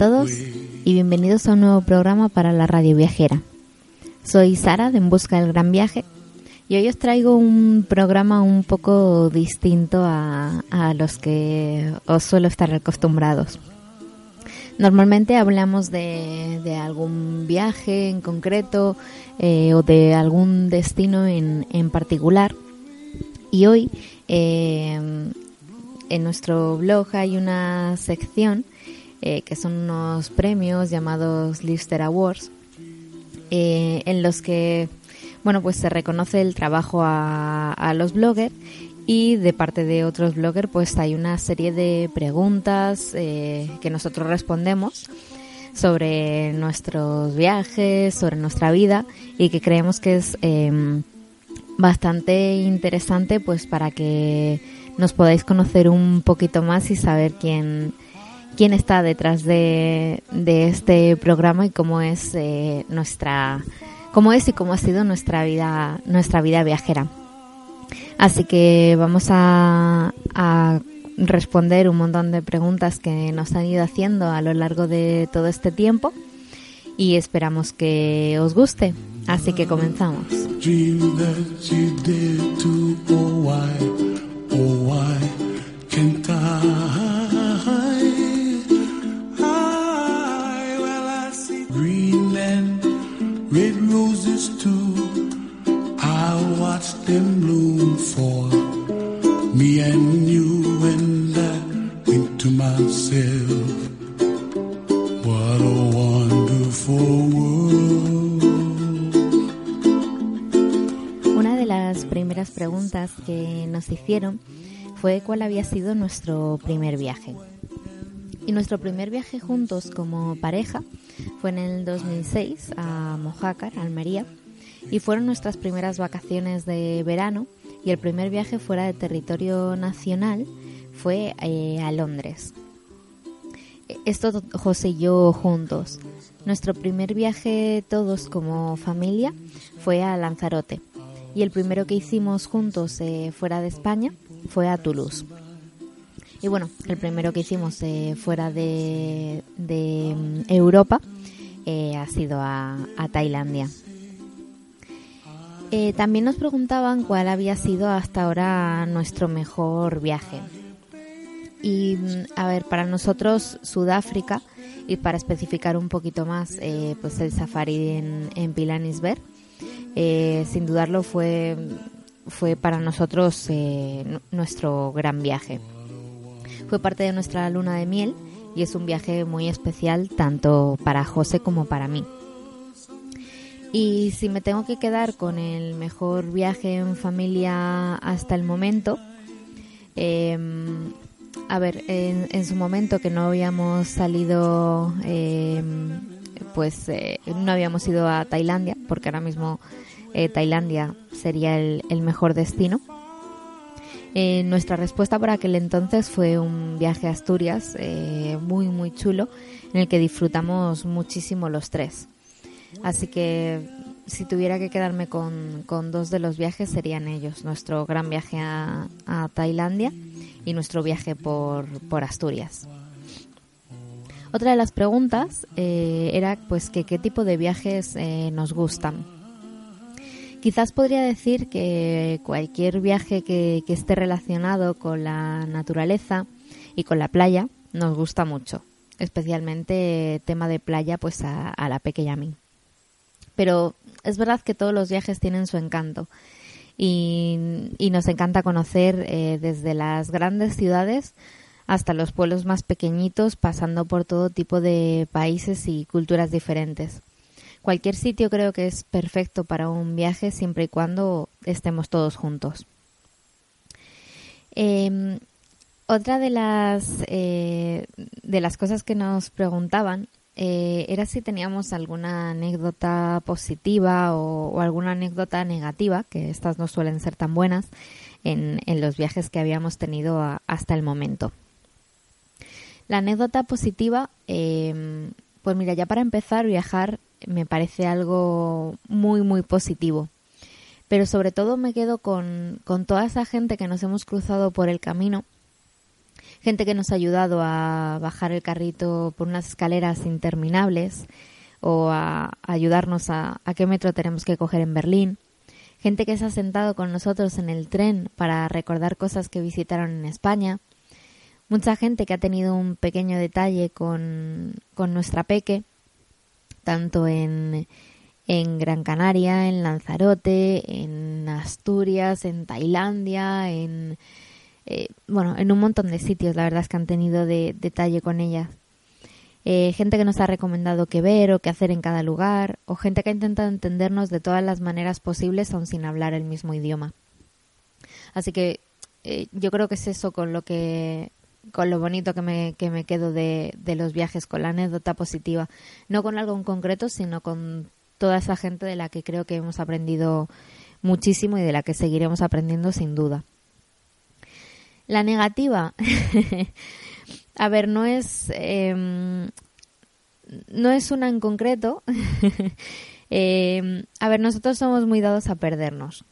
todos y bienvenidos a un nuevo programa para la radio viajera. Soy Sara de En Busca del Gran Viaje y hoy os traigo un programa un poco distinto a, los que os suelo estar acostumbrados. Normalmente hablamos de, algún viaje en concreto eh, o de algún destino en, particular y hoy eh, en nuestro blog hay una sección eh, que son unos premios llamados Lister Awards, eh, en los que bueno pues se reconoce el trabajo a, los bloggers y de parte de otros bloggers pues hay una serie de preguntas eh, que nosotros respondemos sobre nuestros viajes, sobre nuestra vida y que creemos que es em, bastante interesante pues para que nos podáis conocer un poquito más y saber quién quién está detrás de, este programa y cómo es eh, nuestra cómo es y cómo ha sido nuestra vida nuestra vida viajera. Así que vamos a, a responder un montón de preguntas que nos han ido haciendo a lo largo de todo este tiempo y esperamos que os guste. Así que comenzamos Una de las primeras preguntas que nos hicieron fue cuál había sido nuestro primer viaje. Y nuestro primer viaje juntos como pareja fue en el 2006 a Mojácar, Almería, y fueron nuestras primeras vacaciones de verano y el primer viaje fuera de territorio nacional fue eh, a Londres. Esto José y yo juntos. Nuestro primer viaje todos como familia fue a Lanzarote y el primero que hicimos juntos eh, fuera de España fue a Toulouse. Y bueno, el primero que hicimos eh, fuera de, mm, Europa ha sido a Tailandia. Eh, también nos preguntaban cuál había sido hasta ahora nuestro mejor viaje. Y mm, a ver, para nosotros Sudáfrica, y para especificar un poquito más, eh, pues el safari en, en Pilanisberg, eh, sin dudarlo fue, fue para nosotros nuestro gran viaje. Fue parte de nuestra luna de miel y es un viaje muy especial tanto para José como para mí. Y si me tengo que quedar con el mejor viaje en familia hasta el momento, em, a ver, en, su momento que no habíamos salido, em, pues eh, no habíamos ido a Tailandia, porque ahora mismo eh, Tailandia sería el, mejor destino. Eh, nuestra respuesta por aquel entonces fue un viaje a Asturias muy, muy chulo, en el que disfrutamos muchísimo los tres. Así que si tuviera que quedarme con, dos de los viajes serían ellos, nuestro gran viaje a, Tailandia y nuestro viaje por, Asturias. Otra de las preguntas eh, era pues que qué tipo de viajes eh, nos gustan. Quizás podría decir que cualquier viaje que, esté relacionado con la naturaleza y con la playa nos gusta mucho, especialmente tema de playa pues a, la pequeña mí pero es verdad que todos los viajes tienen su encanto y, nos encanta conocer eh, desde las grandes ciudades hasta los pueblos más pequeñitos, pasando por todo tipo de países y culturas diferentes. Cualquier sitio creo que es perfecto para un viaje siempre y cuando estemos todos juntos. Em, otra de las, eh, de las cosas que nos preguntaban eh, era si teníamos alguna anécdota positiva o, alguna anécdota negativa, que estas no suelen ser tan buenas, en, los viajes que habíamos tenido hasta el momento. La anécdota positiva, em, pues mira, ya para empezar, viajar me parece algo muy, muy positivo. Pero sobre todo me quedo con, con toda esa gente que nos hemos cruzado por el camino gente que nos ha ayudado a bajar el carrito por unas escaleras interminables o a, ayudarnos a, a, qué metro tenemos que coger en Berlín. Gente que se ha sentado con nosotros en el tren para recordar cosas que visitaron en España. Mucha gente que ha tenido un pequeño detalle con, con nuestra peque, tanto en, en Gran Canaria, en Lanzarote, en Asturias, en Tailandia, en, eh, bueno, en un montón de sitios, la verdad es que han tenido de, detalle con ellas. Eh, gente que nos ha recomendado qué ver o qué hacer en cada lugar, o gente que ha intentado entendernos de todas las maneras posibles aun sin hablar el mismo idioma. Así que eh, yo creo que es eso con lo que con lo bonito que me, que me quedo de, de los viajes, con la anécdota positiva. No con algo en concreto, sino con toda esa gente de la que creo que hemos aprendido muchísimo y de la que seguiremos aprendiendo sin duda. La negativa, a ver, no es, em, no es una en concreto. Em, a ver, nosotros somos muy dados a perdernos.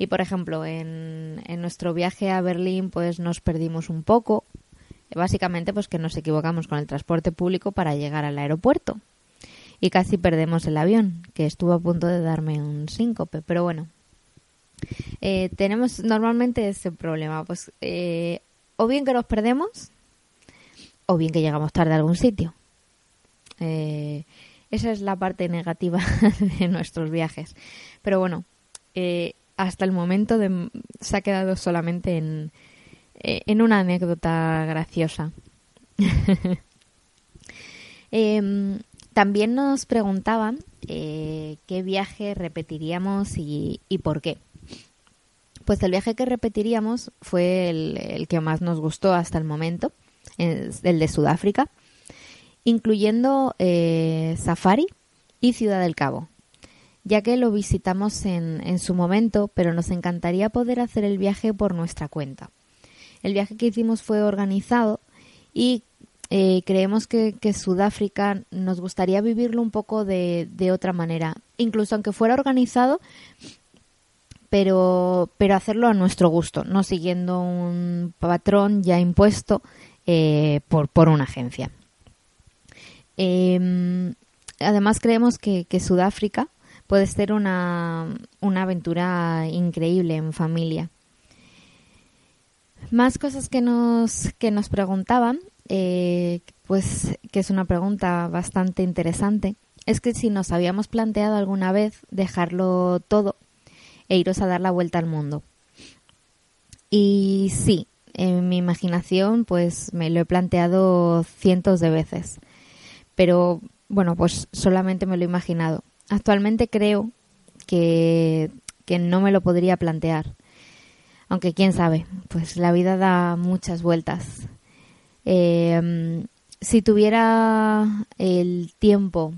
Y por ejemplo, en, en nuestro viaje a Berlín, pues nos perdimos un poco. Básicamente, pues que nos equivocamos con el transporte público para llegar al aeropuerto. Y casi perdemos el avión, que estuvo a punto de darme un síncope. Pero bueno, eh, tenemos normalmente ese problema, pues eh, o bien que nos perdemos o bien que llegamos tarde a algún sitio. Eh, esa es la parte negativa de nuestros viajes. Pero bueno, hasta el momento se ha quedado solamente en, en una anécdota graciosa. Em, también nos preguntaban qué viaje repetiríamos y por qué. Pues el viaje que repetiríamos fue el, que más nos gustó hasta el momento, el de Sudáfrica, incluyendo eh, Safari y Ciudad del Cabo, ya que lo visitamos en, en su momento, pero nos encantaría poder hacer el viaje por nuestra cuenta. El viaje que hicimos fue organizado y eh, creemos que, que, Sudáfrica nos gustaría vivirlo un poco de, de, otra manera. Incluso aunque fuera organizado, pero, pero hacerlo a nuestro gusto, no siguiendo un patrón ya impuesto eh, por, por una agencia. Em, además creemos que, Sudáfrica puede ser una, una aventura increíble en familia. Más cosas que nos, que nos preguntaban, eh, pues que es una pregunta bastante interesante, es que si nos habíamos planteado alguna vez dejarlo todo e iros a dar la vuelta al mundo. Y sí, en mi imaginación pues me lo he planteado cientos de veces. Pero bueno, pues solamente me lo he imaginado. Actualmente creo que, que no me lo podría plantear. Aunque quién sabe, pues la vida da muchas vueltas. Em, si tuviera el tiempo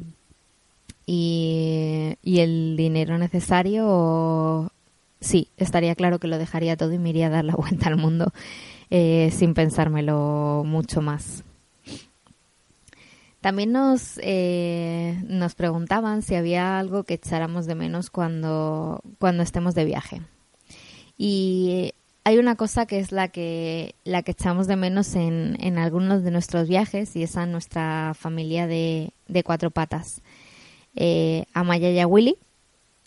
y, el dinero necesario, sí, estaría claro que lo dejaría todo y me iría a dar la vuelta al mundo eh, sin pensármelo mucho más. También nos, eh, nos preguntaban si había algo que echáramos de menos cuando, cuando estemos de viaje. Y hay una cosa que es la que, la que echamos de menos en, en algunos de nuestros viajes y es a nuestra familia de, de cuatro patas eh, Amaya y a Willy.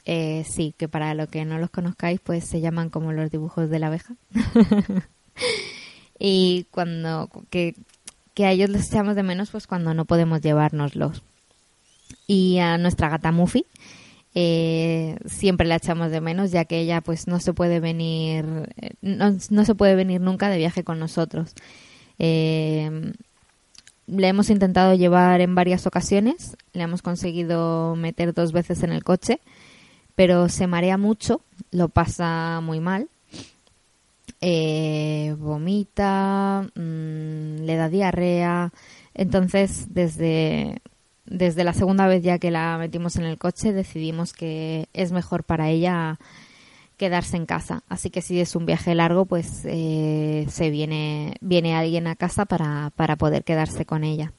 Eh, sí, que para lo que no los conozcáis, pues se llaman como los dibujos de la abeja. y cuando que, a ellos les echamos de menos, pues cuando no podemos llevárnoslos. Y a nuestra gata Muffy, eh, siempre la echamos de menos ya que ella pues no se puede venir no, no, se puede venir nunca de viaje con nosotros Eh, le hemos intentado llevar en varias ocasiones, le hemos conseguido meter dos veces en el coche, pero se marea mucho, lo pasa muy mal, eh, vomita, mm, le da diarrea, entonces desde, desde la segunda vez ya que la metimos en el coche decidimos que es mejor para ella quedarse en casa. Así que si es un viaje largo, pues eh, se viene, viene alguien a casa para, para poder quedarse con ella.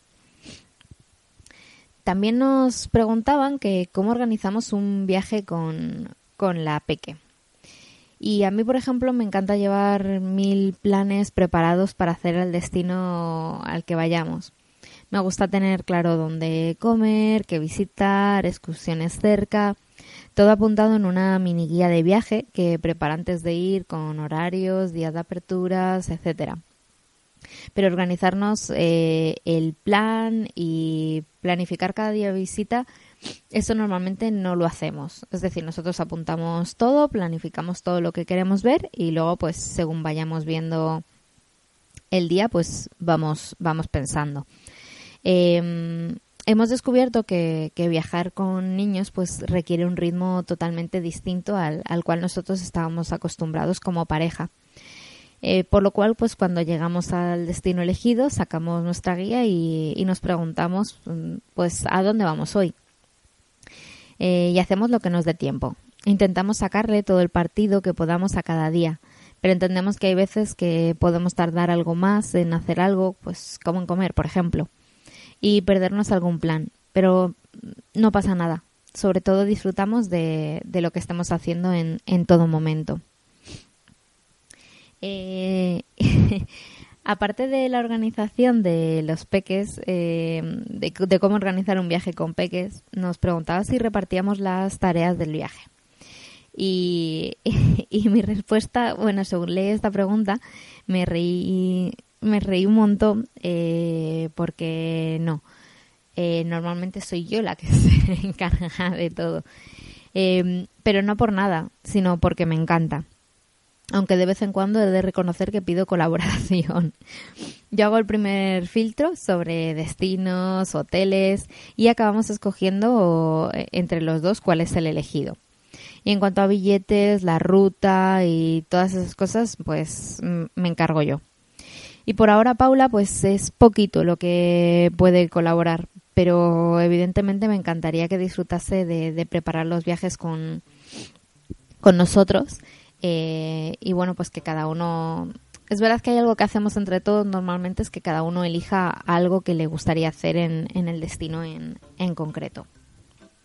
También nos preguntaban que cómo organizamos un viaje con, con la peque. Y a mí, por ejemplo, me encanta llevar mil planes preparados para hacer el destino al que vayamos. Me gusta tener claro dónde comer, qué visitar, excursiones cerca, todo apuntado en una mini guía de viaje que prepara antes de ir con horarios, días de aperturas, etcétera. Pero organizarnos eh, el plan y planificar cada día visita, eso normalmente no lo hacemos. Es decir, nosotros apuntamos todo, planificamos todo lo que queremos ver y luego, pues, según vayamos viendo el día, pues vamos, vamos pensando. Eh, hemos descubierto que, viajar con niños pues requiere un ritmo totalmente distinto al, cual nosotros estábamos acostumbrados como pareja. Eh, por lo cual, pues cuando llegamos al destino elegido, sacamos nuestra guía y, nos preguntamos, mm, pues, ¿a dónde vamos hoy? Eh, y hacemos lo que nos dé tiempo. Intentamos sacarle todo el partido que podamos a cada día, pero entendemos que hay veces que podemos tardar algo más en hacer algo, pues como en comer, por ejemplo y perdernos algún plan. Pero no pasa nada. Sobre todo disfrutamos de, lo que estamos haciendo en, todo momento. Eh, aparte de la organización de los peques, eh, de, cómo organizar un viaje con peques, nos preguntaba si repartíamos las tareas del viaje. Y, mi respuesta, bueno, según leí esta pregunta, me reí me reí un montón eh, porque no. Eh, normalmente soy yo la que se encarga de todo. Em, pero no por nada, sino porque me encanta. Aunque de vez en cuando he de reconocer que pido colaboración. Yo hago el primer filtro sobre destinos, hoteles y acabamos escogiendo eh, entre los dos cuál es el elegido. Y en cuanto a billetes, la ruta y todas esas cosas, pues mm, me encargo yo. Y por ahora Paula pues es poquito lo que puede colaborar, pero evidentemente me encantaría que disfrutase de, preparar los viajes con, con nosotros eh, y bueno pues que cada uno es verdad que hay algo que hacemos entre todos normalmente es que cada uno elija algo que le gustaría hacer en, en el destino en, en concreto.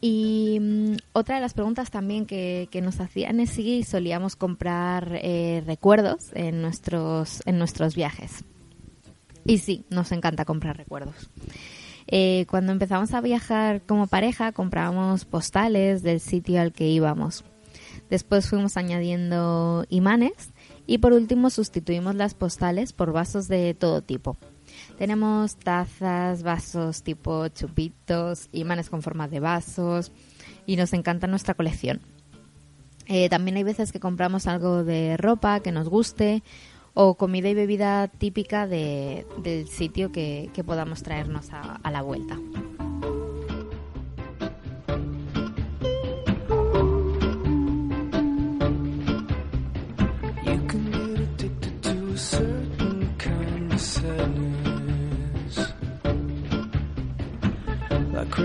Y mm, otra de las preguntas también que, nos hacían es si solíamos comprar eh, recuerdos en nuestros, en nuestros viajes. Y sí, nos encanta comprar recuerdos. Eh, cuando empezamos a viajar como pareja, comprábamos postales del sitio al que íbamos. Después fuimos añadiendo imanes y por último sustituimos las postales por vasos de todo tipo. Tenemos tazas, vasos tipo chupitos, imanes con forma de vasos y nos encanta nuestra colección. Eh, también hay veces que compramos algo de ropa que nos guste o comida y bebida típica de, del sitio que, podamos traernos a la vuelta.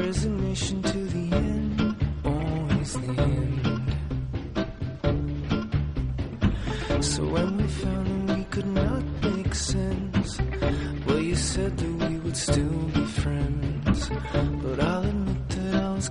Resignation to the end, always the end. So when we found that we could not make sense. Well, you said that we would still be friends, but I'll admit that I was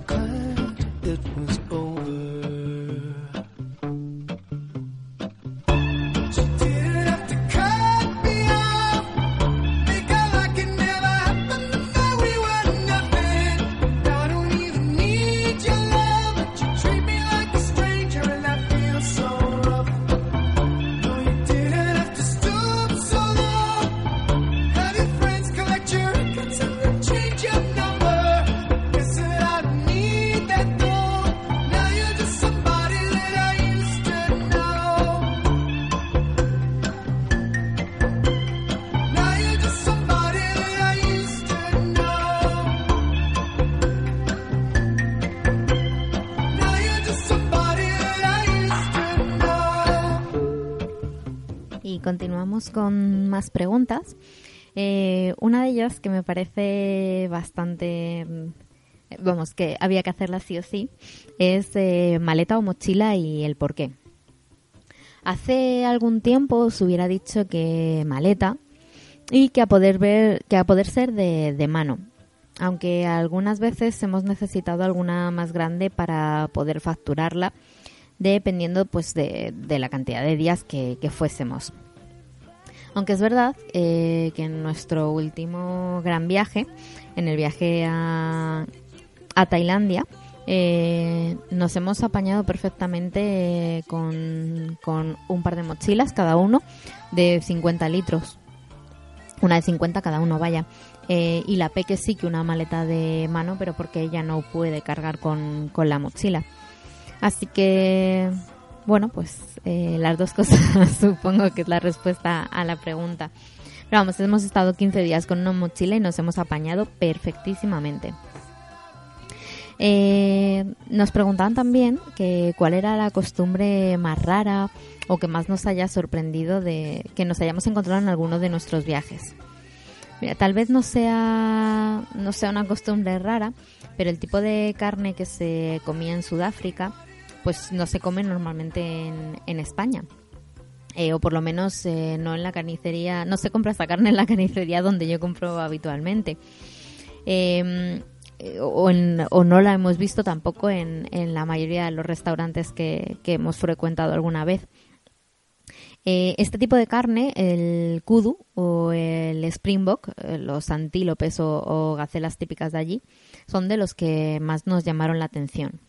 con más preguntas. Eh, una de ellas que me parece bastante, mm, vamos, que había que hacerla sí o sí, es eh, maleta o mochila y el por qué. Hace algún tiempo os hubiera dicho que maleta y que a poder ver, que a poder ser de, de mano, aunque algunas veces hemos necesitado alguna más grande para poder facturarla, dependiendo pues de, de la cantidad de días que, que fuésemos. Aunque es verdad eh, que en nuestro último gran viaje, en el viaje a, a Tailandia, eh, nos hemos apañado perfectamente con, con un par de mochilas cada uno de 50 litros. Una de 50 cada uno, vaya. Eh, y la Peque sí que una maleta de mano, pero porque ella no puede cargar con, con la mochila. Así que bueno, pues eh, las dos cosas supongo que es la respuesta a la pregunta. Pero vamos, hemos estado 15 días con una mochila y nos hemos apañado perfectísimamente. Eh, nos preguntaban también que cuál era la costumbre más rara o que más nos haya sorprendido de que nos hayamos encontrado en alguno de nuestros viajes. Mira, tal vez no sea no sea una costumbre rara, pero el tipo de carne que se comía en Sudáfrica pues no se come normalmente en, España. Eh, o por lo menos eh, no en la carnicería, no se compra esta carne en la carnicería donde yo compro habitualmente. Em, eh, o, no la hemos visto tampoco en, la mayoría de los restaurantes que, hemos frecuentado alguna vez. este tipo de carne, el kudu o el springbok, los antílopes o, o gacelas típicas de allí, son de los que más nos llamaron la atención.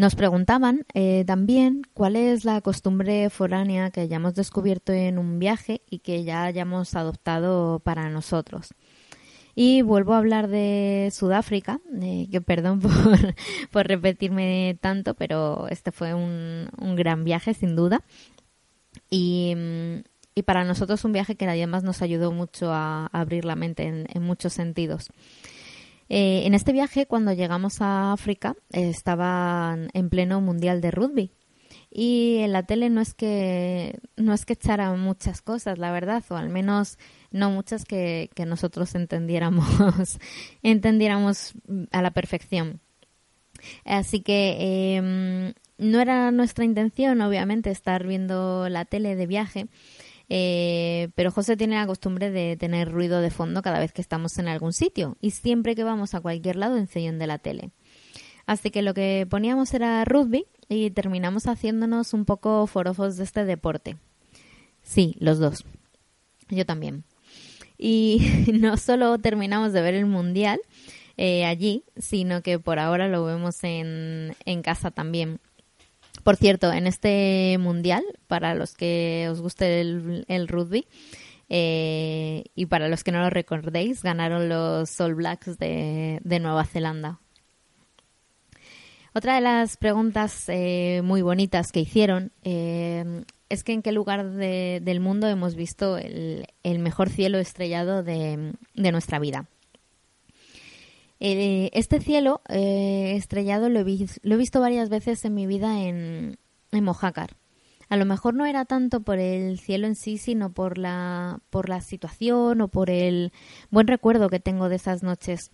Nos preguntaban eh, también cuál es la costumbre foránea que hayamos descubierto en un viaje y que ya hayamos adoptado para nosotros. Y vuelvo a hablar de Sudáfrica, eh, que perdón por, repetirme tanto, pero este fue un, gran viaje sin duda. Y, para nosotros un viaje que además nos ayudó mucho a, abrir la mente en muchos sentidos. Eh, en este viaje, cuando llegamos a África, estaban en pleno mundial de rugby. Y en la tele no es que no es que echara muchas cosas, la verdad, o al menos no muchas que, nosotros entendiéramos entendiéramos a la perfección. Así que em, no era nuestra intención, obviamente, estar viendo la tele de viaje, eh, pero José tiene la costumbre de tener ruido de fondo cada vez que estamos en algún sitio y siempre que vamos a cualquier lado de la tele. Así que lo que poníamos era rugby y terminamos haciéndonos un poco forofos de este deporte. Sí, los dos. Yo también. Y no solo terminamos de ver el mundial eh, allí, sino que por ahora lo vemos en, en casa también. Por cierto, en este mundial, para los que os guste el, rugby, eh, y para los que no lo recordéis, ganaron los All Blacks de, Nueva Zelanda. Otra de las preguntas eh, muy bonitas que hicieron eh, es que en qué lugar del mundo hemos visto el, mejor cielo estrellado de nuestra vida. Eh, este cielo eh, estrellado lo he, visto varias veces en mi vida en, en Mojácar. A lo mejor no era tanto por el cielo en sí, sino por la, por la situación o por el buen recuerdo que tengo de esas noches.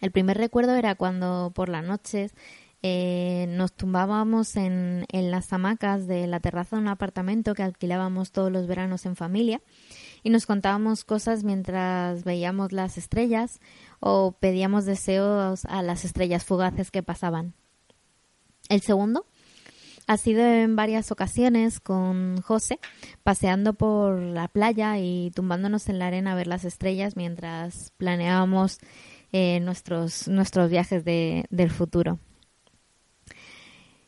El primer recuerdo era cuando por las noches eh, nos tumbábamos en, en las hamacas de la terraza de un apartamento que alquilábamos todos los veranos en familia y nos contábamos cosas mientras veíamos las estrellas o pedíamos deseos a las estrellas fugaces que pasaban. El segundo ha sido en varias ocasiones con José, paseando por la playa y tumbándonos en la arena a ver las estrellas mientras planeábamos eh, nuestros, nuestros viajes de, del futuro.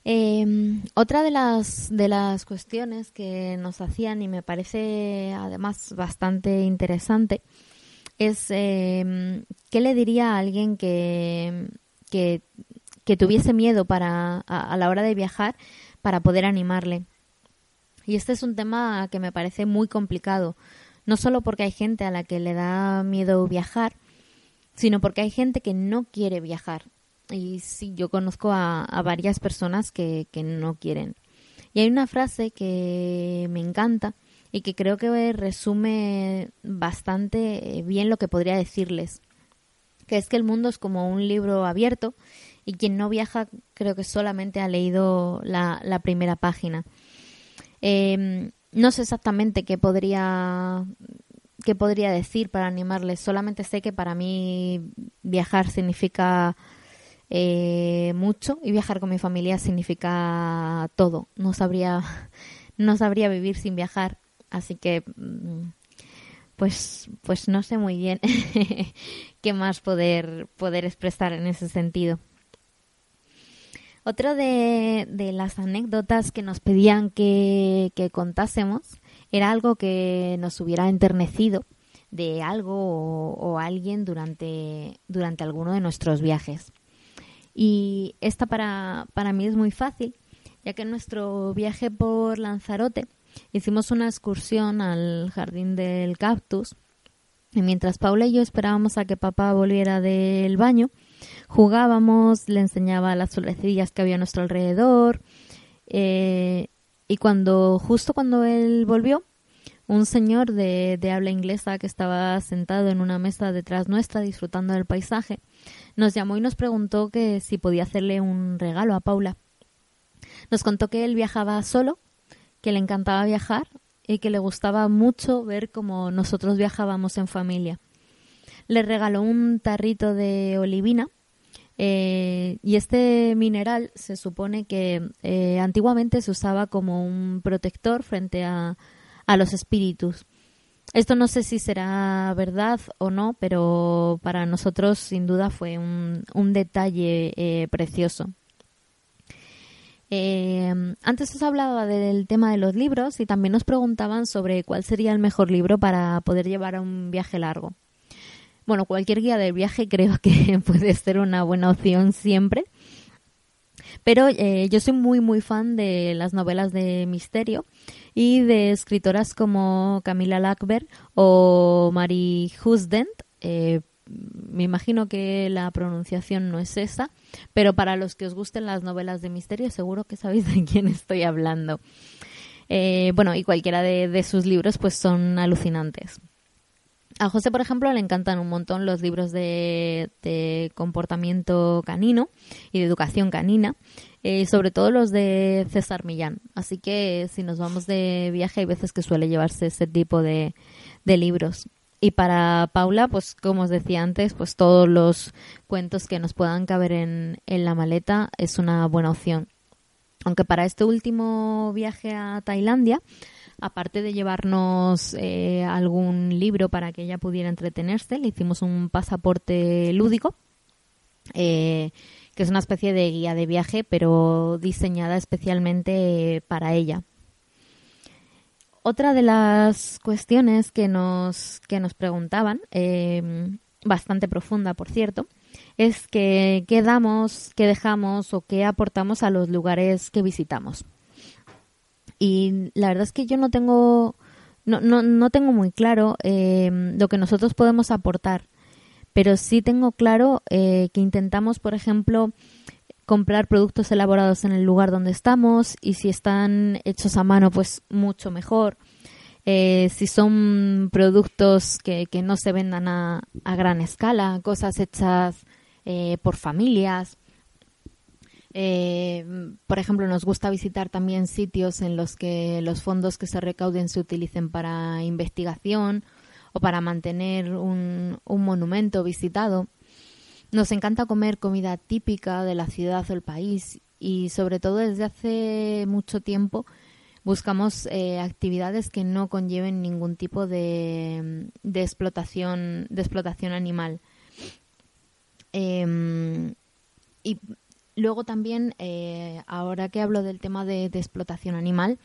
Em, otra de las, de las cuestiones que nos hacían y me parece además bastante interesante es eh, qué le diría a alguien que, que, tuviese miedo para, a, la hora de viajar para poder animarle. Y este es un tema que me parece muy complicado, no solo porque hay gente a la que le da miedo viajar, sino porque hay gente que no quiere viajar. Y sí, yo conozco a, a varias personas que, que no quieren. Y hay una frase que me encanta y que creo que resume bastante bien lo que podría decirles, que es que el mundo es como un libro abierto y quien no viaja creo que solamente ha leído la, primera página. Em, no sé exactamente qué podría qué podría decir para animarles. Solamente sé que para mí viajar significa eh, mucho y viajar con mi familia significa todo. No sabría no sabría vivir sin viajar, así que mm, pues pues no sé muy bien qué más poder poder expresar en ese sentido. Otra de, las anécdotas que nos pedían que, contásemos era algo que nos hubiera enternecido de algo o, alguien durante, durante alguno de nuestros viajes. Y esta para, para mí es muy fácil, ya que en nuestro viaje por Lanzarote hicimos una excursión al jardín del cactus y mientras Paula y yo esperábamos a que papá volviera del baño, jugábamos, le enseñaba las florecillas que había a nuestro alrededor. Eh, y cuando, justo cuando él volvió, un señor de, de, habla inglesa que estaba sentado en una mesa detrás nuestra disfrutando del paisaje, nos llamó y nos preguntó que si podía hacerle un regalo a Paula. Nos contó que él viajaba solo, que le encantaba viajar y que le gustaba mucho ver cómo nosotros viajábamos en familia. Le regaló un tarrito de olivina eh, y este mineral se supone que eh, antiguamente se usaba como un protector frente a, los espíritus. Esto no sé si será verdad o no, pero para nosotros sin duda fue un, detalle eh, precioso. Antes os hablaba del tema de los libros y también nos preguntaban sobre cuál sería el mejor libro para poder llevar a un viaje largo bueno, cualquier guía del viaje creo que puede ser una buena opción siempre. Pero eh, yo soy muy, muy fan de las novelas de misterio y de escritoras como Camila Lackberg o Mary Husdent. Eh, me imagino que la pronunciación no es esa, pero para los que os gusten las novelas de misterio seguro que sabéis de quién estoy hablando. Eh, bueno, y cualquiera de, de sus libros pues son alucinantes. A José, por ejemplo, le encantan un montón los libros de, comportamiento canino y de educación canina, eh, sobre todo los de César Millán. Así que si nos vamos de viaje hay veces que suele llevarse ese tipo de, libros. Y para Paula, pues como os decía antes, pues todos los cuentos que nos puedan caber en, en la maleta es una buena opción. Aunque para este último viaje a Tailandia, aparte de llevarnos eh, algún libro para que ella pudiera entretenerse, le hicimos un pasaporte lúdico, eh, que es una especie de guía de viaje, pero diseñada especialmente para ella. Otra de las cuestiones que nos, que nos preguntaban, eh, bastante profunda por cierto, es que qué damos, qué dejamos o qué aportamos a los lugares que visitamos. Y la verdad es que yo no tengo, no, no, no tengo muy claro eh, lo que nosotros podemos aportar, pero sí tengo claro eh, que intentamos, por ejemplo, comprar productos elaborados en el lugar donde estamos y si están hechos a mano, pues mucho mejor. Eh, si son productos que, que, no se vendan a, a gran escala, cosas hechas por familias, eh, por ejemplo, nos gusta visitar también sitios en los que los fondos que se recauden se utilicen para investigación o para mantener un, monumento visitado. Nos encanta comer comida típica de la ciudad o el país y sobre todo desde hace mucho tiempo buscamos eh, actividades que no conlleven ningún tipo de, de explotación de explotación animal. Em, y Luego también, eh, ahora que hablo del tema de, explotación animal,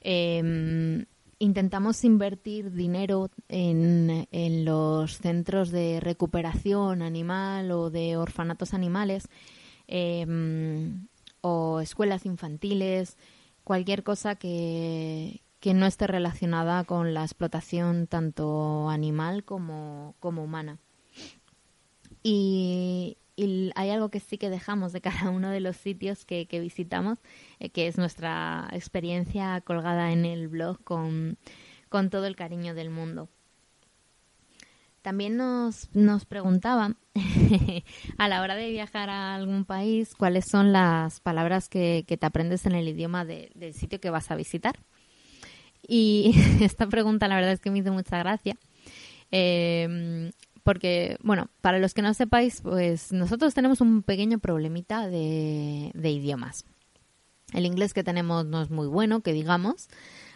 em, intentamos invertir dinero en, los centros de recuperación animal o de orfanatos animales em, o escuelas infantiles, cualquier cosa que, no esté relacionada con la explotación tanto animal como, como humana. Y, y hay algo que sí que dejamos de cada uno de los sitios que, visitamos, eh, que es nuestra experiencia colgada en el blog con, con todo el cariño del mundo. También nos, nos preguntaban a la hora de viajar a algún país cuáles son las palabras que, te aprendes en el idioma del sitio que vas a visitar. Y esta pregunta la verdad es que me hizo mucha gracia. Eh, porque, bueno, para los que no sepáis, pues nosotros tenemos un pequeño problemita de, idiomas. El inglés que tenemos no es muy bueno, que digamos,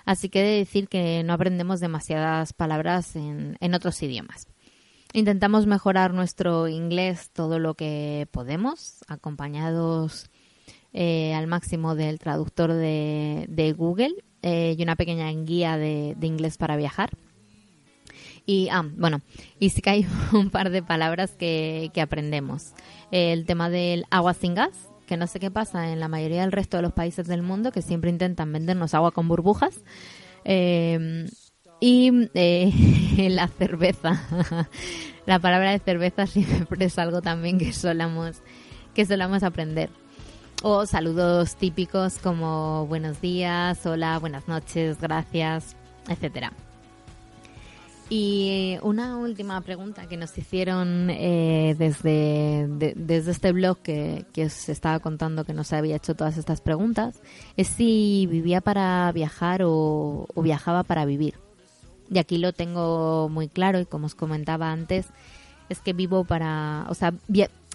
así que he de decir que no aprendemos demasiadas palabras en, en otros idiomas. Intentamos mejorar nuestro inglés todo lo que podemos, acompañados eh, al máximo del traductor de, Google eh, y una pequeña guía de, inglés para viajar. Y, ah, bueno, y sí que hay un par de palabras que, aprendemos. El tema del agua sin gas, que no sé qué pasa en la mayoría del resto de los países del mundo, que siempre intentan vendernos agua con burbujas. Eh, y eh, la cerveza. la palabra de cerveza siempre es algo también que solamos, que solamos aprender. O saludos típicos como buenos días, hola, buenas noches, gracias, etcétera. Y una última pregunta que nos hicieron eh, desde, desde este blog que, que, os estaba contando que nos había hecho todas estas preguntas es si vivía para viajar o viajaba para vivir. Y aquí lo tengo muy claro y como os comentaba antes, es que vivo para, o sea,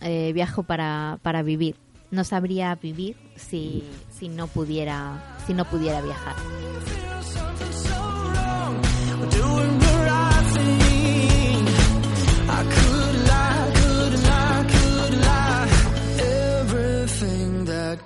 eh, viajo para, para vivir. No sabría vivir si, si no pudiera, si no pudiera viajar.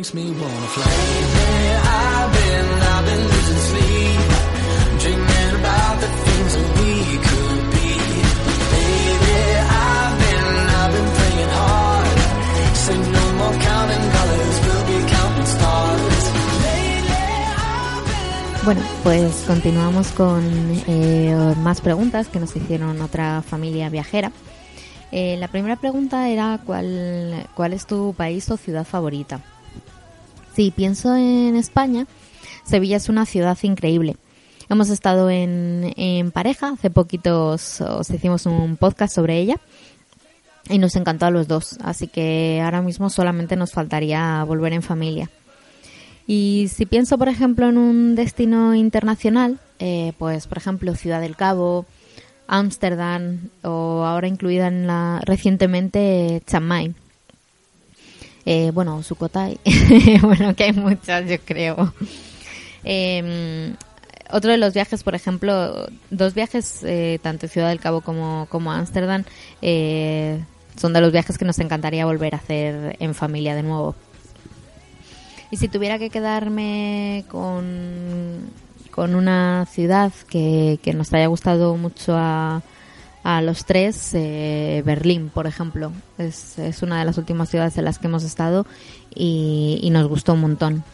Makes me wanna fly. I've been, I've been losing sleep, dreaming about the things that we could be. Baby, I've been, I've been praying hard. Say no more counting dollars, we'll be counting stars. Bueno, pues continuamos con eh, más preguntas que nos hicieron otra familia viajera. Eh, la primera pregunta era ¿cuál, cuál es tu país o ciudad favorita. Si pienso en España, Sevilla es una ciudad increíble. Hemos estado en, pareja, hace poquito os, hicimos un podcast sobre ella y nos encantó a los dos, así que ahora mismo solamente nos faltaría volver en familia. Y si pienso, por ejemplo, en un destino internacional, eh, pues por ejemplo Ciudad del Cabo, Ámsterdam o ahora incluida en la recientemente Chiang eh, bueno, Sukhothai, bueno, que hay muchas, yo creo. Em, otro de los viajes, por ejemplo, dos viajes, eh, tanto Ciudad del Cabo como, como Ámsterdam, eh, son de los viajes que nos encantaría volver a hacer en familia de nuevo. Y si tuviera que quedarme con, con una ciudad que, que nos haya gustado mucho a, a los tres eh, Berlín, por ejemplo. Es, es, una de las últimas ciudades en las que hemos estado y, nos gustó un montón.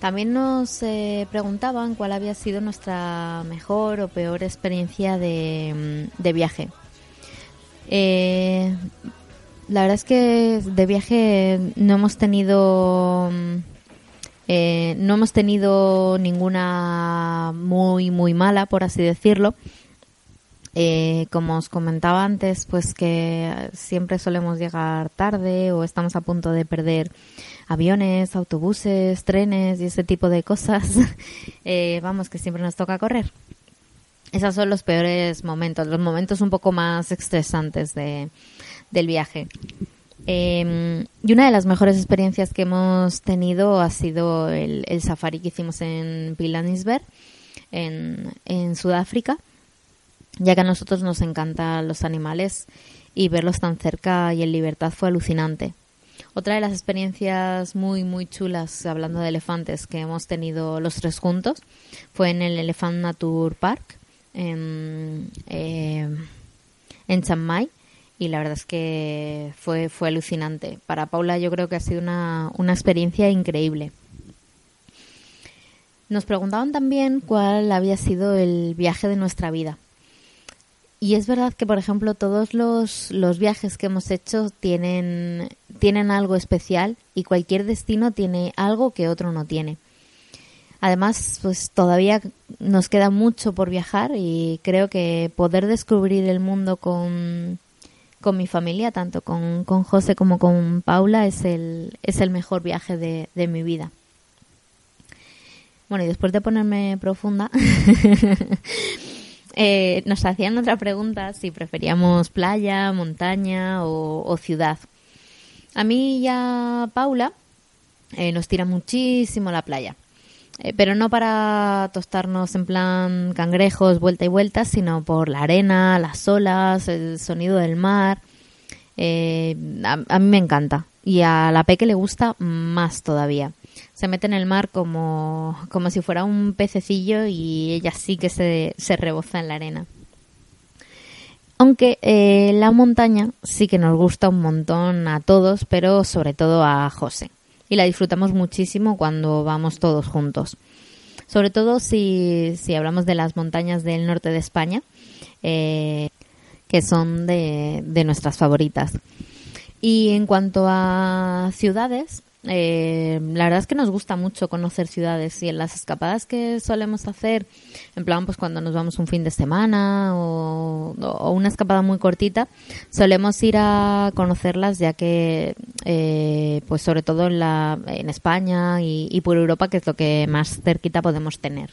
También nos eh, preguntaban cuál había sido nuestra mejor o peor experiencia de, viaje. Eh, la verdad es que de viaje no hemos tenido eh, no hemos tenido ninguna muy muy mala por así decirlo eh, como os comentaba antes pues que siempre solemos llegar tarde o estamos a punto de perder aviones autobuses trenes y ese tipo de cosas eh, vamos que siempre nos toca correr esos son los peores momentos los momentos un poco más estresantes de del viaje. Em, y una de las mejores experiencias que hemos tenido ha sido el, safari que hicimos en Pilanisberg, en, en Sudáfrica, ya que a nosotros nos encantan los animales y verlos tan cerca y en libertad fue alucinante. Otra de las experiencias muy, muy chulas, hablando de elefantes, que hemos tenido los tres juntos, fue en el Elephant Nature Park, en, eh, en Chiang Mai y la verdad es que fue, fue alucinante. Para Paula yo creo que ha sido una, una experiencia increíble. Nos preguntaban también cuál había sido el viaje de nuestra vida. Y es verdad que, por ejemplo, todos los, los viajes que hemos hecho tienen, tienen algo especial y cualquier destino tiene algo que otro no tiene. Además, pues todavía nos queda mucho por viajar y creo que poder descubrir el mundo con, con mi familia, tanto con, con José como con Paula, es el, es el mejor viaje de, de mi vida. Bueno, y después de ponerme profunda, eh, nos hacían otra pregunta si preferíamos playa, montaña o, ciudad. A mí y a Paula eh, nos tira muchísimo la playa. Eh, pero no para tostarnos en plan cangrejos, vuelta y vuelta, sino por la arena, las olas, el sonido del mar. Eh, a, mí me encanta y a la Peque le gusta más todavía. Se mete en el mar como, como si fuera un pececillo y ella sí que se, se reboza en la arena. Aunque eh, la montaña sí que nos gusta un montón a todos, pero sobre todo a José y la disfrutamos muchísimo cuando vamos todos juntos. Sobre todo si, si hablamos de las montañas del norte de España, eh, que son de, de nuestras favoritas. Y en cuanto a ciudades, eh, la verdad es que nos gusta mucho conocer ciudades y en las escapadas que solemos hacer, en plan pues cuando nos vamos un fin de semana o, una escapada muy cortita, solemos ir a conocerlas ya que eh, pues sobre todo en, la, en España y, y por Europa que es lo que más cerquita podemos tener.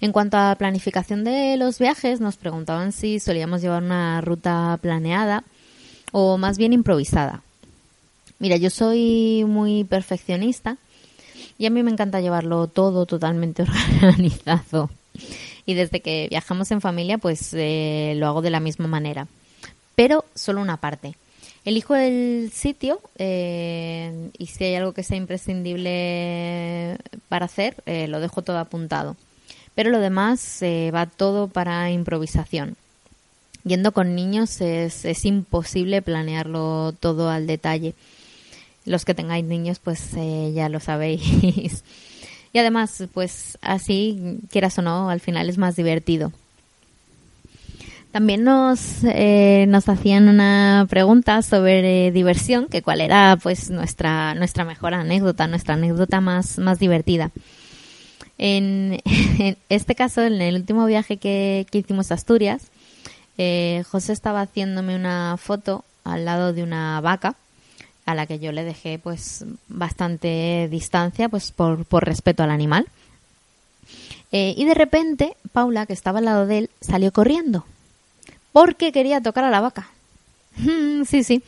En cuanto a planificación de los viajes, nos preguntaban si solíamos llevar una ruta planeada o más bien improvisada. Mira, yo soy muy perfeccionista y a mí me encanta llevarlo todo totalmente organizado. Y desde que viajamos en familia, pues eh, lo hago de la misma manera. Pero solo una parte. Elijo el sitio eh, y si hay algo que sea imprescindible para hacer, eh, lo dejo todo apuntado. Pero lo demás va todo para improvisación. Yendo con niños es, es imposible planearlo todo al detalle los que tengáis niños, pues eh, ya lo sabéis. y además, pues así, quieras o no, al final es más divertido. También nos, eh, nos hacían una pregunta sobre diversión, que cuál era pues nuestra, nuestra mejor anécdota, nuestra anécdota más, más divertida. En, este caso, en el último viaje que, hicimos a Asturias, eh, José estaba haciéndome una foto al lado de una vaca a la que yo le dejé pues bastante distancia pues por, por respeto al animal. Eh, y de repente Paula, que estaba al lado de él, salió corriendo porque quería tocar a la vaca. sí, sí.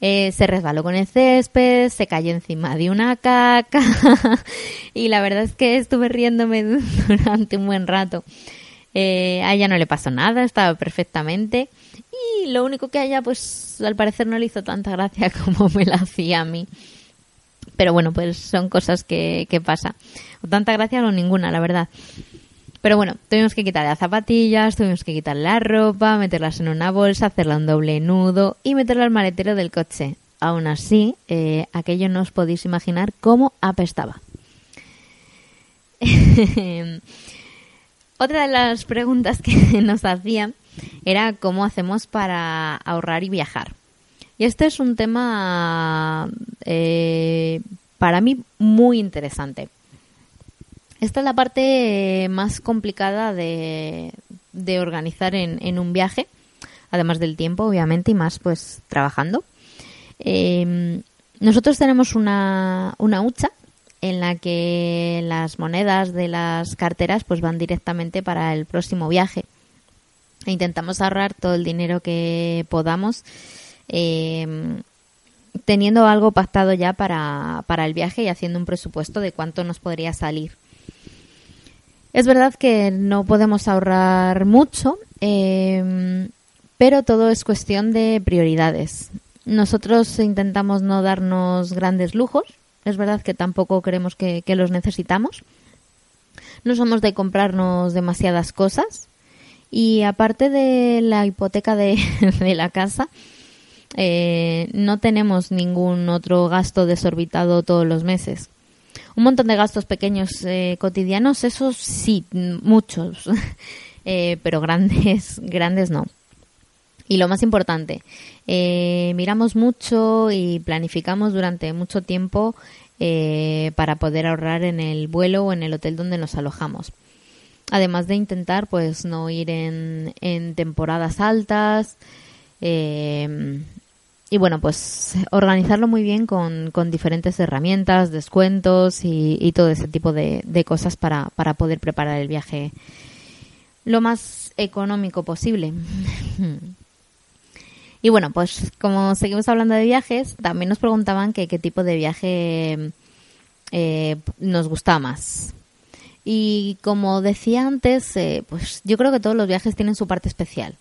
Eh, se resbaló con el césped, se cayó encima de una caca y la verdad es que estuve riéndome durante un buen rato. Eh, a ella no le pasó nada, estaba perfectamente y lo único que a ella pues al parecer no le hizo tanta gracia como me la hacía a mí. Pero bueno, pues son cosas que, pasa. O tanta gracia o ninguna, la verdad. Pero bueno, tuvimos que quitarle las zapatillas, tuvimos que quitarle la ropa, meterlas en una bolsa, hacerla un doble nudo y meterla al maletero del coche. Aún así, eh, aquello no os podéis imaginar cómo apestaba. Otra de las preguntas que nos hacían era cómo hacemos para ahorrar y viajar. Y este es un tema eh, para mí muy interesante. Esta es la parte más complicada de, organizar en, un viaje, además del tiempo, obviamente, y más pues trabajando. Em, nosotros tenemos una, una hucha en la que las monedas de las carteras pues van directamente para el próximo viaje. E intentamos ahorrar todo el dinero que podamos, em, teniendo algo pactado ya para, para el viaje y haciendo un presupuesto de cuánto nos podría salir. Es verdad que no podemos ahorrar mucho, em, pero todo es cuestión de prioridades. Nosotros intentamos no darnos grandes lujos, es verdad que tampoco creemos que, los necesitamos. No somos de comprarnos demasiadas cosas y aparte de la hipoteca de, la casa, eh, no tenemos ningún otro gasto desorbitado todos los meses. Un montón de gastos pequeños eh, cotidianos, esos sí, muchos, eh, pero grandes, grandes no. Y lo más importante, eh, miramos mucho y planificamos durante mucho tiempo para poder ahorrar en el vuelo o en el hotel donde nos alojamos. Además de intentar, pues, no ir en, en temporadas altas, y bueno, pues organizarlo muy bien con, con diferentes herramientas, descuentos y, todo ese tipo de, cosas para, para poder preparar el viaje lo más económico posible. y bueno, pues como seguimos hablando de viajes, también nos preguntaban que qué tipo de viaje eh, nos gusta más. Y como decía antes, eh, pues yo creo que todos los viajes tienen su parte especial.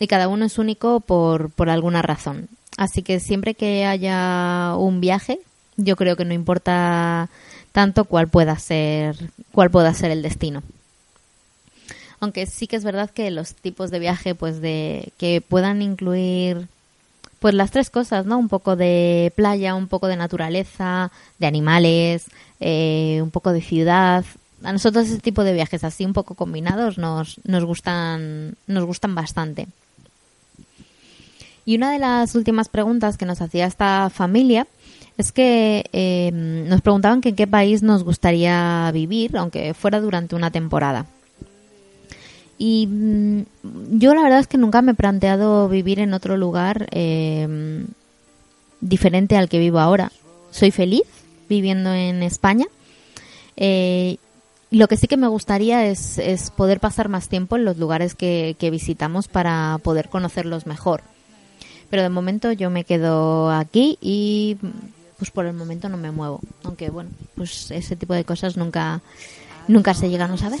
Y cada uno es único por, por alguna razón. Así que siempre que haya un viaje, yo creo que no importa tanto cuál pueda ser, cuál pueda ser el destino. Aunque sí que es verdad que los tipos de viaje, pues de que puedan incluir pues las tres cosas, ¿no? Un poco de playa, un poco de naturaleza, de animales, eh, un poco de ciudad. A nosotros ese tipo de viajes así un poco combinados nos, nos gustan, nos gustan bastante. Y una de las últimas preguntas que nos hacía esta familia es que eh, nos preguntaban que en qué país nos gustaría vivir, aunque fuera durante una temporada. Y mm, yo la verdad es que nunca me he planteado vivir en otro lugar eh, diferente al que vivo ahora. Soy feliz viviendo en España. Eh, lo que sí que me gustaría es, poder pasar más tiempo en los lugares que visitamos para poder conocerlos mejor. Pero de momento yo me quedo aquí y pues por el momento no me muevo. Aunque bueno, pues ese tipo de cosas nunca, nunca se llegan a saber.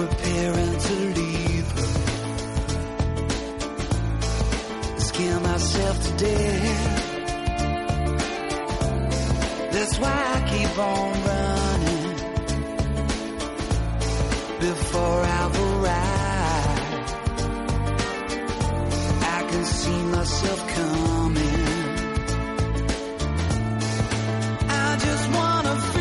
Preparing to leave her. Scare myself to death. That's why I keep on running before I've. I can see myself coming. running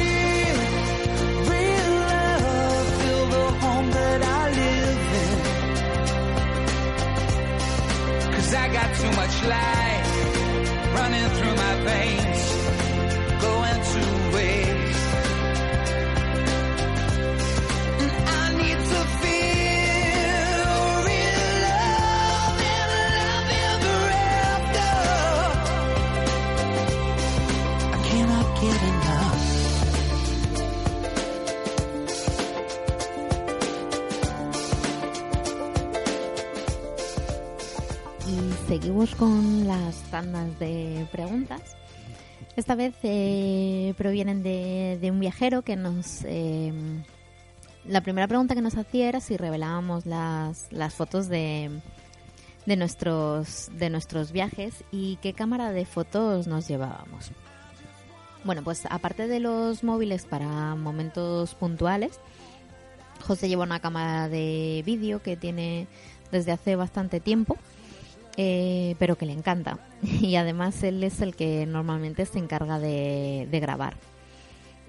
de preguntas. Esta vez eh, provienen de, un viajero que nos, eh, la primera pregunta que nos hacía era si revelábamos las, las fotos de, de, nuestros, de nuestros viajes y qué cámara de fotos nos llevábamos. Bueno, pues aparte de los móviles para momentos puntuales, José lleva una cámara de vídeo que tiene desde hace bastante tiempo, eh, pero que le encanta. Y además él es el que normalmente se encarga de, grabar.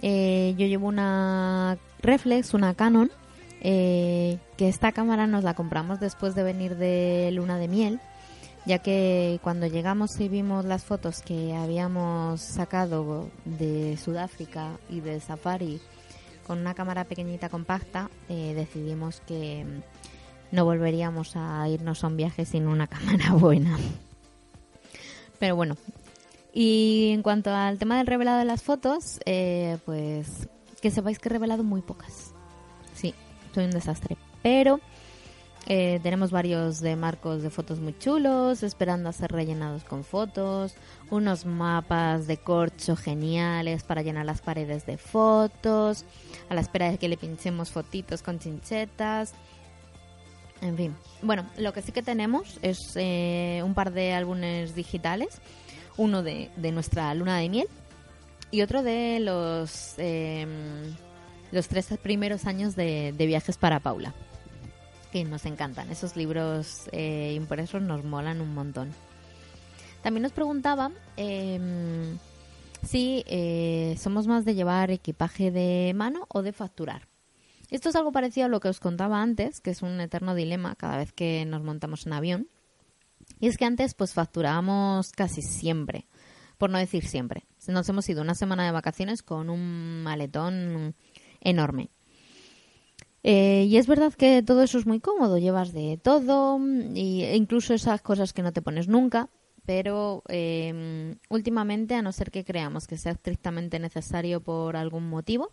Eh, yo llevo una reflex, una Canon, eh, que esta cámara nos la compramos después de venir de luna de miel ya que cuando llegamos y vimos las fotos que habíamos sacado de Sudáfrica y de Safari con una cámara pequeñita compacta, decidimos que no volveríamos a irnos a un viaje sin una cámara buena. Pero bueno, y en cuanto al tema del revelado de las fotos, eh, pues que sepáis que he revelado muy pocas. Sí, soy un desastre. Pero eh, tenemos varios de marcos de fotos muy chulos, esperando a ser rellenados con fotos, unos mapas de corcho geniales para llenar las paredes de fotos, a la espera de que le pinchemos fotitos con chinchetas. En fin, bueno, lo que sí que tenemos es eh, un par de álbumes digitales, uno de, nuestra luna de miel y otro de los, em, los tres primeros años de viajes para Paula que nos encantan. Esos libros eh, impresos nos molan un montón. También nos preguntaba em, si eh, somos más de llevar equipaje de mano o de facturar. Esto es algo parecido a lo que os contaba antes, que es un eterno dilema cada vez que nos montamos en avión. Y es que antes pues facturábamos casi siempre, por no decir siempre. Nos hemos ido una semana de vacaciones con un maletón enorme. Eh, y es verdad que todo eso es muy cómodo, llevas de todo, y, e incluso esas cosas que no te pones nunca, pero em, últimamente, a no ser que creamos que sea estrictamente necesario por algún motivo,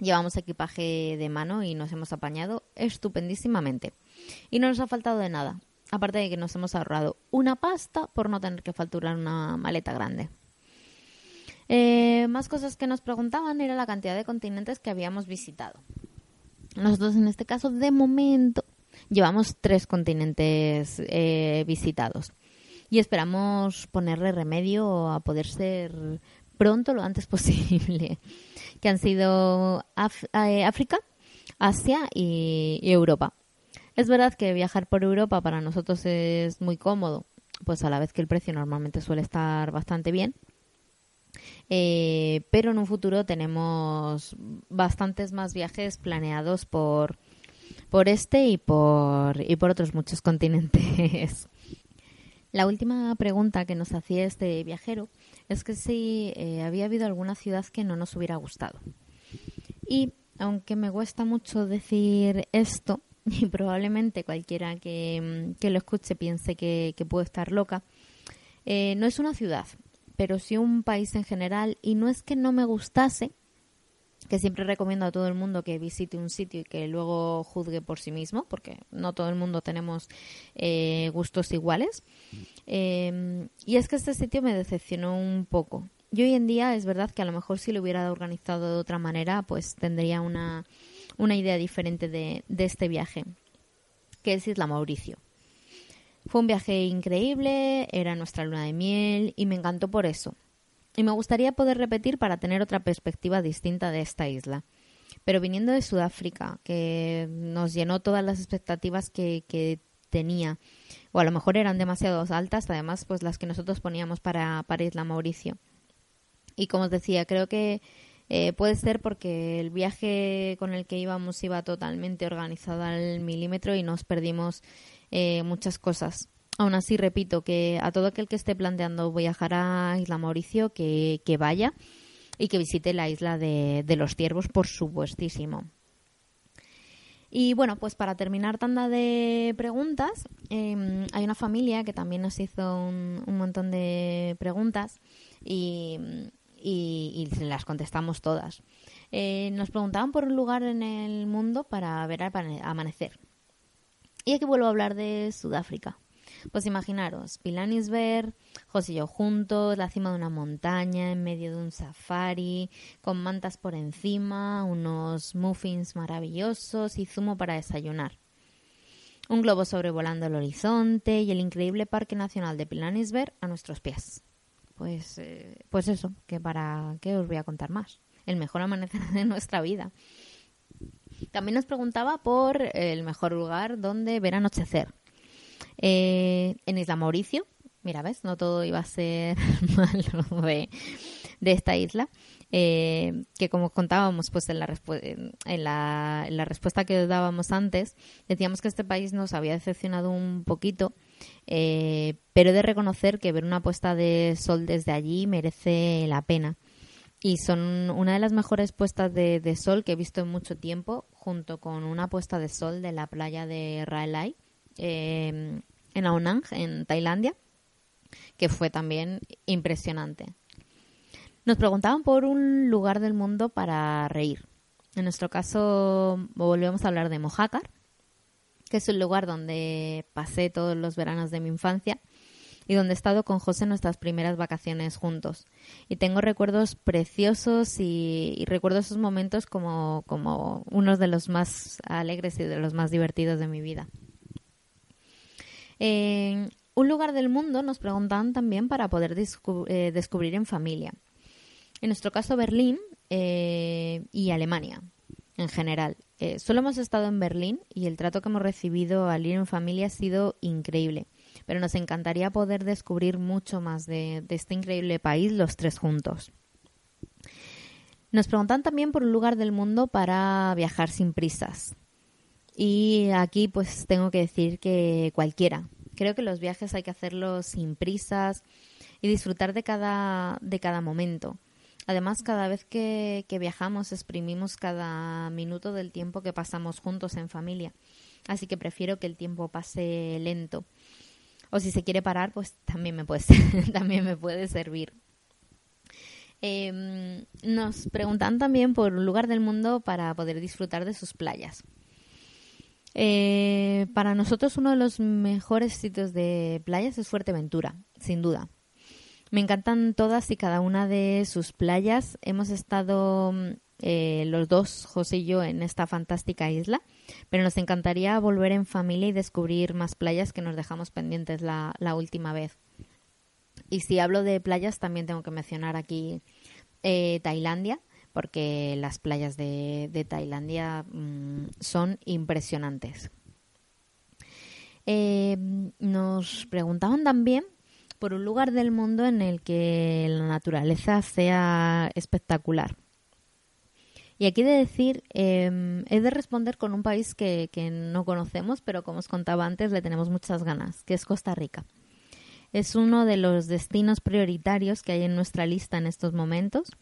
llevamos equipaje de mano y nos hemos apañado estupendísimamente. Y no nos ha faltado de nada, aparte de que nos hemos ahorrado una pasta por no tener que facturar una maleta grande. Eh, más cosas que nos preguntaban era la cantidad de continentes que habíamos visitado. Nosotros en este caso, de momento, llevamos tres continentes eh, visitados y esperamos ponerle remedio a poder ser pronto lo antes posible, que han sido eh, África, Asia y, Europa. Es verdad que viajar por Europa para nosotros es muy cómodo, pues a la vez que el precio normalmente suele estar bastante bien. Eh, pero en un futuro tenemos bastantes más viajes planeados por, por este y por, y por otros muchos continentes. La última pregunta que nos hacía este viajero es que si eh, había habido alguna ciudad que no nos hubiera gustado. Y aunque me cuesta mucho decir esto, y probablemente cualquiera que, lo escuche piense que, que puedo estar loca, eh, no es una ciudad, pero sí un país en general. Y no es que no me gustase, que siempre recomiendo a todo el mundo que visite un sitio y que luego juzgue por sí mismo, porque no todo el mundo tenemos eh, gustos iguales. Em, y es que este sitio me decepcionó un poco. Y hoy en día es verdad que a lo mejor si lo hubiera organizado de otra manera, pues tendría una, una idea diferente de, de este viaje, que es Isla Mauricio. Fue un viaje increíble, era nuestra luna de miel y me encantó por eso. Y me gustaría poder repetir para tener otra perspectiva distinta de esta isla. Pero viniendo de Sudáfrica, que nos llenó todas las expectativas que, tenía, o a lo mejor eran demasiado altas, además, pues las que nosotros poníamos para, para Isla Mauricio. Y como os decía, creo que eh, puede ser porque el viaje con el que íbamos iba totalmente organizado al milímetro y nos perdimos eh, muchas cosas. Aún así, repito que a todo aquel que esté planteando viajar a Isla Mauricio, que, vaya y que visite la isla de, los ciervos, por supuestísimo. Y bueno, pues para terminar tanda de preguntas, em, hay una familia que también nos hizo un, montón de preguntas y, y, las contestamos todas. Eh, nos preguntaban por un lugar en el mundo para ver al amanecer. Y aquí vuelvo a hablar de Sudáfrica. Pues imaginaros, Pilanisberg, José y yo juntos, la cima de una montaña, en medio de un safari, con mantas por encima, unos muffins maravillosos y zumo para desayunar. Un globo sobrevolando el horizonte y el increíble Parque Nacional de Pilanisberg a nuestros pies. Pues, eh, pues eso, que para qué os voy a contar más. El mejor amanecer de nuestra vida. También nos preguntaba por el mejor lugar donde ver anochecer. Eh, en Isla Mauricio, mira, ¿ves? No todo iba a ser malo de, esta isla. Eh, que como contábamos pues en la, en, la, en la, respuesta que dábamos antes, decíamos que este país nos había decepcionado un poquito, eh, pero he de reconocer que ver una puesta de sol desde allí merece la pena. Y son una de las mejores puestas de, sol que he visto en mucho tiempo, junto con una puesta de sol de la playa de Raelai, eh, en Aonang, en Tailandia, que fue también impresionante. Nos preguntaban por un lugar del mundo para reír. En nuestro caso, volvemos a hablar de Mojácar, que es un lugar donde pasé todos los veranos de mi infancia y donde he estado con José en nuestras primeras vacaciones juntos. Y tengo recuerdos preciosos y, recuerdo esos momentos como, como unos de los más alegres y de los más divertidos de mi vida. En un lugar del mundo nos preguntaban también para poder eh, descubrir en familia. En nuestro caso, Berlín eh, y Alemania en general. Eh, solo hemos estado en Berlín y el trato que hemos recibido al ir en familia ha sido increíble pero nos encantaría poder descubrir mucho más de, este increíble país los tres juntos. Nos preguntan también por un lugar del mundo para viajar sin prisas. Y aquí pues tengo que decir que cualquiera. Creo que los viajes hay que hacerlos sin prisas y disfrutar de cada, de cada momento. Además, cada vez que, que, viajamos exprimimos cada minuto del tiempo que pasamos juntos en familia. Así que prefiero que el tiempo pase lento o si se quiere parar, pues también me puede, también me puede servir. Em, nos preguntan también por un lugar del mundo para poder disfrutar de sus playas. Eh, para nosotros uno de los mejores sitios de playas es Fuerteventura, sin duda. Me encantan todas y cada una de sus playas. Hemos estado eh, los dos, José y yo, en esta fantástica isla. Pero nos encantaría volver en familia y descubrir más playas que nos dejamos pendientes la, última vez. Y si hablo de playas, también tengo que mencionar aquí eh, Tailandia, porque las playas de, Tailandia mm, son impresionantes. Eh, nos preguntaban también por un lugar del mundo en el que la naturaleza sea espectacular. Y aquí de decir, eh, he de responder con un país que, que no conocemos, pero como os contaba antes, le tenemos muchas ganas, que es Costa Rica. Es uno de los destinos prioritarios que hay en nuestra lista en estos momentos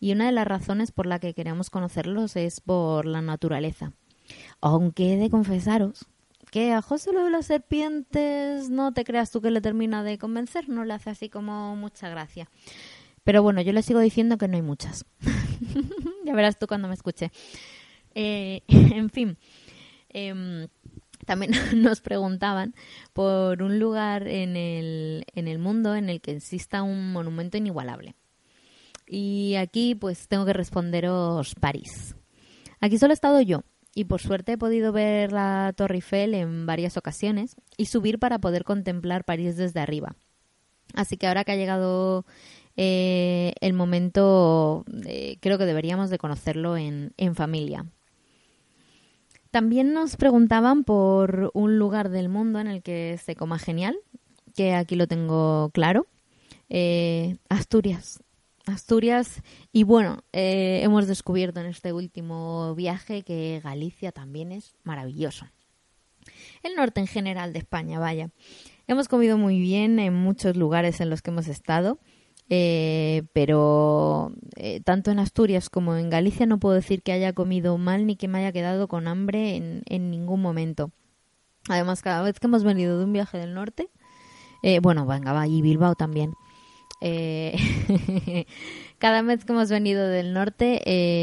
y una de las razones por la que queremos conocerlos es por la naturaleza. Aunque he de confesaros que a José lo de las serpientes no te creas tú que le termina de convencer, no le hace así como mucha gracia. Pero bueno, yo le sigo diciendo que no hay muchas. ya verás tú cuando me escuche. Eh, en fin, em, también nos preguntaban por un lugar en el, en el mundo en el que exista un monumento inigualable. Y aquí pues tengo que responderos París. Aquí solo he estado yo y por suerte he podido ver la Torre Eiffel en varias ocasiones y subir para poder contemplar París desde arriba. Así que ahora que ha llegado eh, el momento eh, creo que deberíamos de conocerlo en, familia. También nos preguntaban por un lugar del mundo en el que se coma genial, que aquí lo tengo claro. Eh, Asturias. Asturias. Y bueno, hemos descubierto en este último viaje que Galicia también es maravilloso. El norte en general de España, vaya. Hemos comido muy bien en muchos lugares en los que hemos estado eh, pero eh, tanto en Asturias como en Galicia no puedo decir que haya comido mal ni que me haya quedado con hambre en, ningún momento. Además, cada vez que hemos venido de un viaje del norte, eh, bueno, venga, va, y Bilbao también. cada vez que hemos venido del norte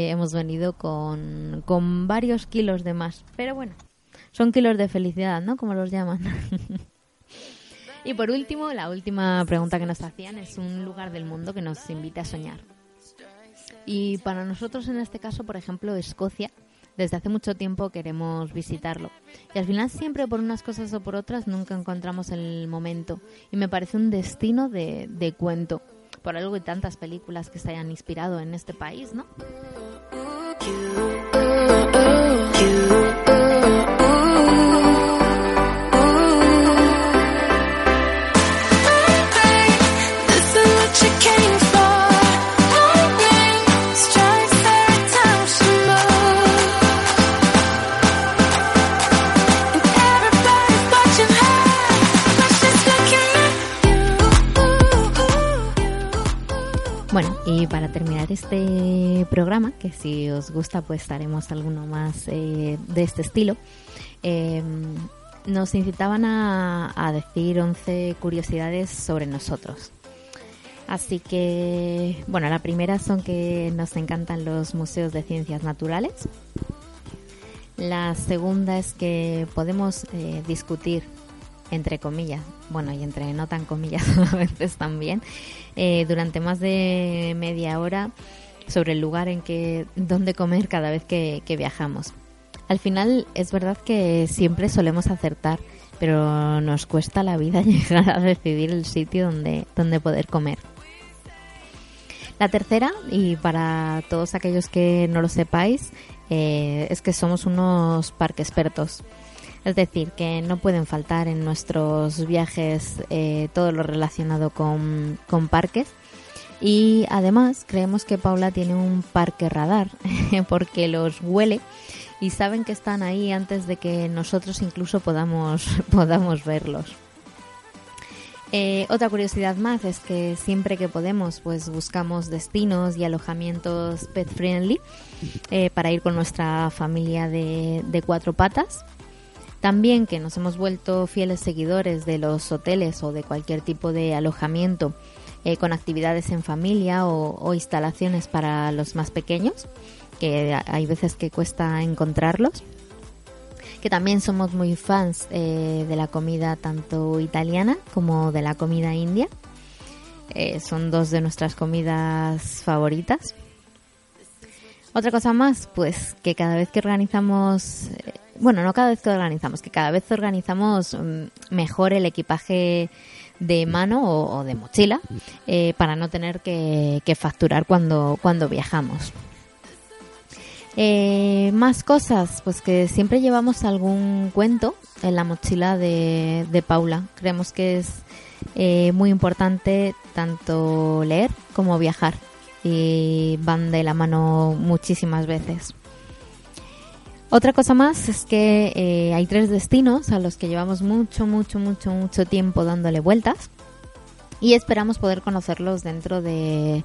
hemos venido con, con varios kilos de más. Pero bueno, son kilos de felicidad, ¿no? Como los llaman. Y por último, la última pregunta que nos hacían es un lugar del mundo que nos invite a soñar. Y para nosotros en este caso, por ejemplo, Escocia, desde hace mucho tiempo queremos visitarlo. Y al final siempre por unas cosas o por otras nunca encontramos el momento. Y me parece un destino de, de cuento. Por algo y tantas películas que se hayan inspirado en este país, ¿no? Para terminar este programa, que si os gusta pues haremos alguno más eh, de este estilo, eh, nos incitaban a, a decir 11 curiosidades sobre nosotros. Así que, bueno, la primera son que nos encantan los museos de ciencias naturales. La segunda es que podemos eh, discutir entre comillas, bueno, y entre no tan comillas a veces también, eh, durante más de media hora sobre el lugar en que, dónde comer cada vez que, que viajamos. Al final es verdad que siempre solemos acertar, pero nos cuesta la vida llegar a decidir el sitio donde, donde poder comer. La tercera, y para todos aquellos que no lo sepáis, eh, es que somos unos parque expertos. Es decir, que no pueden faltar en nuestros viajes eh, todo lo relacionado con, parques. Y además creemos que Paula tiene un parque radar porque los huele y saben que están ahí antes de que nosotros incluso podamos, podamos verlos. Eh, otra curiosidad más es que siempre que podemos, pues buscamos destinos y alojamientos pet friendly eh, para ir con nuestra familia de cuatro patas. También que nos hemos vuelto fieles seguidores de los hoteles o de cualquier tipo de alojamiento eh, con actividades en familia o, instalaciones para los más pequeños, que hay veces que cuesta encontrarlos. Que también somos muy fans eh, de la comida tanto italiana como de la comida india. Eh, son dos de nuestras comidas favoritas. Otra cosa más, pues que cada vez que organizamos bueno, no cada vez que organizamos, que cada vez organizamos mm, mejor el equipaje de mano o, de mochila eh, para no tener que, que, facturar cuando, cuando viajamos. Eh, más cosas, pues que siempre llevamos algún cuento en la mochila de, de Paula. Creemos que es eh, muy importante tanto leer como viajar y van de la mano muchísimas veces. Otra cosa más es que eh, hay tres destinos a los que llevamos mucho, mucho, mucho, mucho tiempo dándole vueltas y esperamos poder conocerlos dentro de,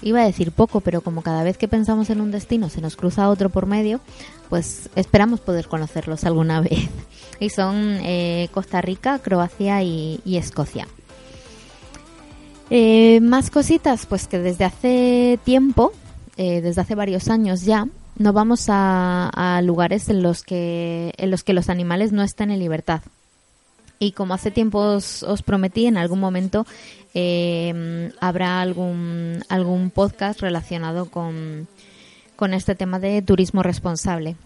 iba a decir poco, pero como cada vez que pensamos en un destino se nos cruza otro por medio, pues esperamos poder conocerlos alguna vez. Y son eh, Costa Rica, Croacia y, Escocia. Eh, más cositas, pues que desde hace tiempo, desde hace varios años ya, no vamos a, lugares en los que en los que los animales no estén en libertad. Y como hace tiempo os, prometí, en algún momento eh, habrá algún algún podcast relacionado con, con este tema de turismo responsable.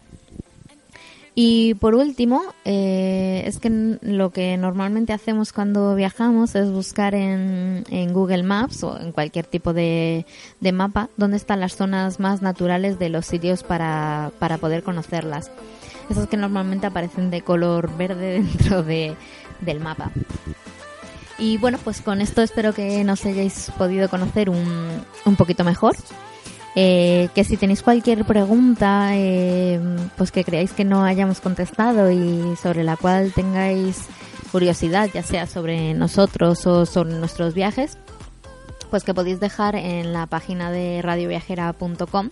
Y por último, eh, es que lo que normalmente hacemos cuando viajamos es buscar en, en Google Maps o en cualquier tipo de, de, mapa dónde están las zonas más naturales de los sitios para, para poder conocerlas. Esas que normalmente aparecen de color verde dentro de, del mapa. Y bueno, pues con esto espero que nos hayáis podido conocer un, un poquito mejor. Eh, que si tenéis cualquier pregunta, eh, pues que creáis que no hayamos contestado y sobre la cual tengáis curiosidad, ya sea sobre nosotros o sobre nuestros viajes, pues que podéis dejar en la página de radioviajera.com.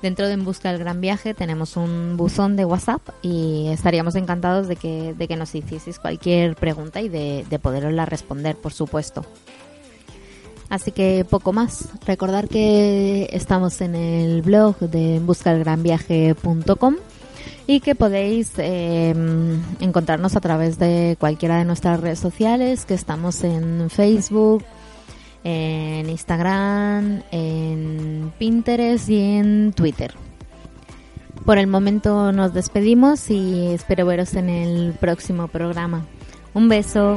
Dentro de En Busca del Gran Viaje tenemos un buzón de WhatsApp y estaríamos encantados de que, de que nos hicieseis cualquier pregunta y de, de poderosla responder, por supuesto. Así que poco más. Recordar que estamos en el blog de buscalgranviaje.com y que podéis eh, encontrarnos a través de cualquiera de nuestras redes sociales, que estamos en Facebook, en Instagram, en Pinterest y en Twitter. Por el momento nos despedimos y espero veros en el próximo programa. Un beso.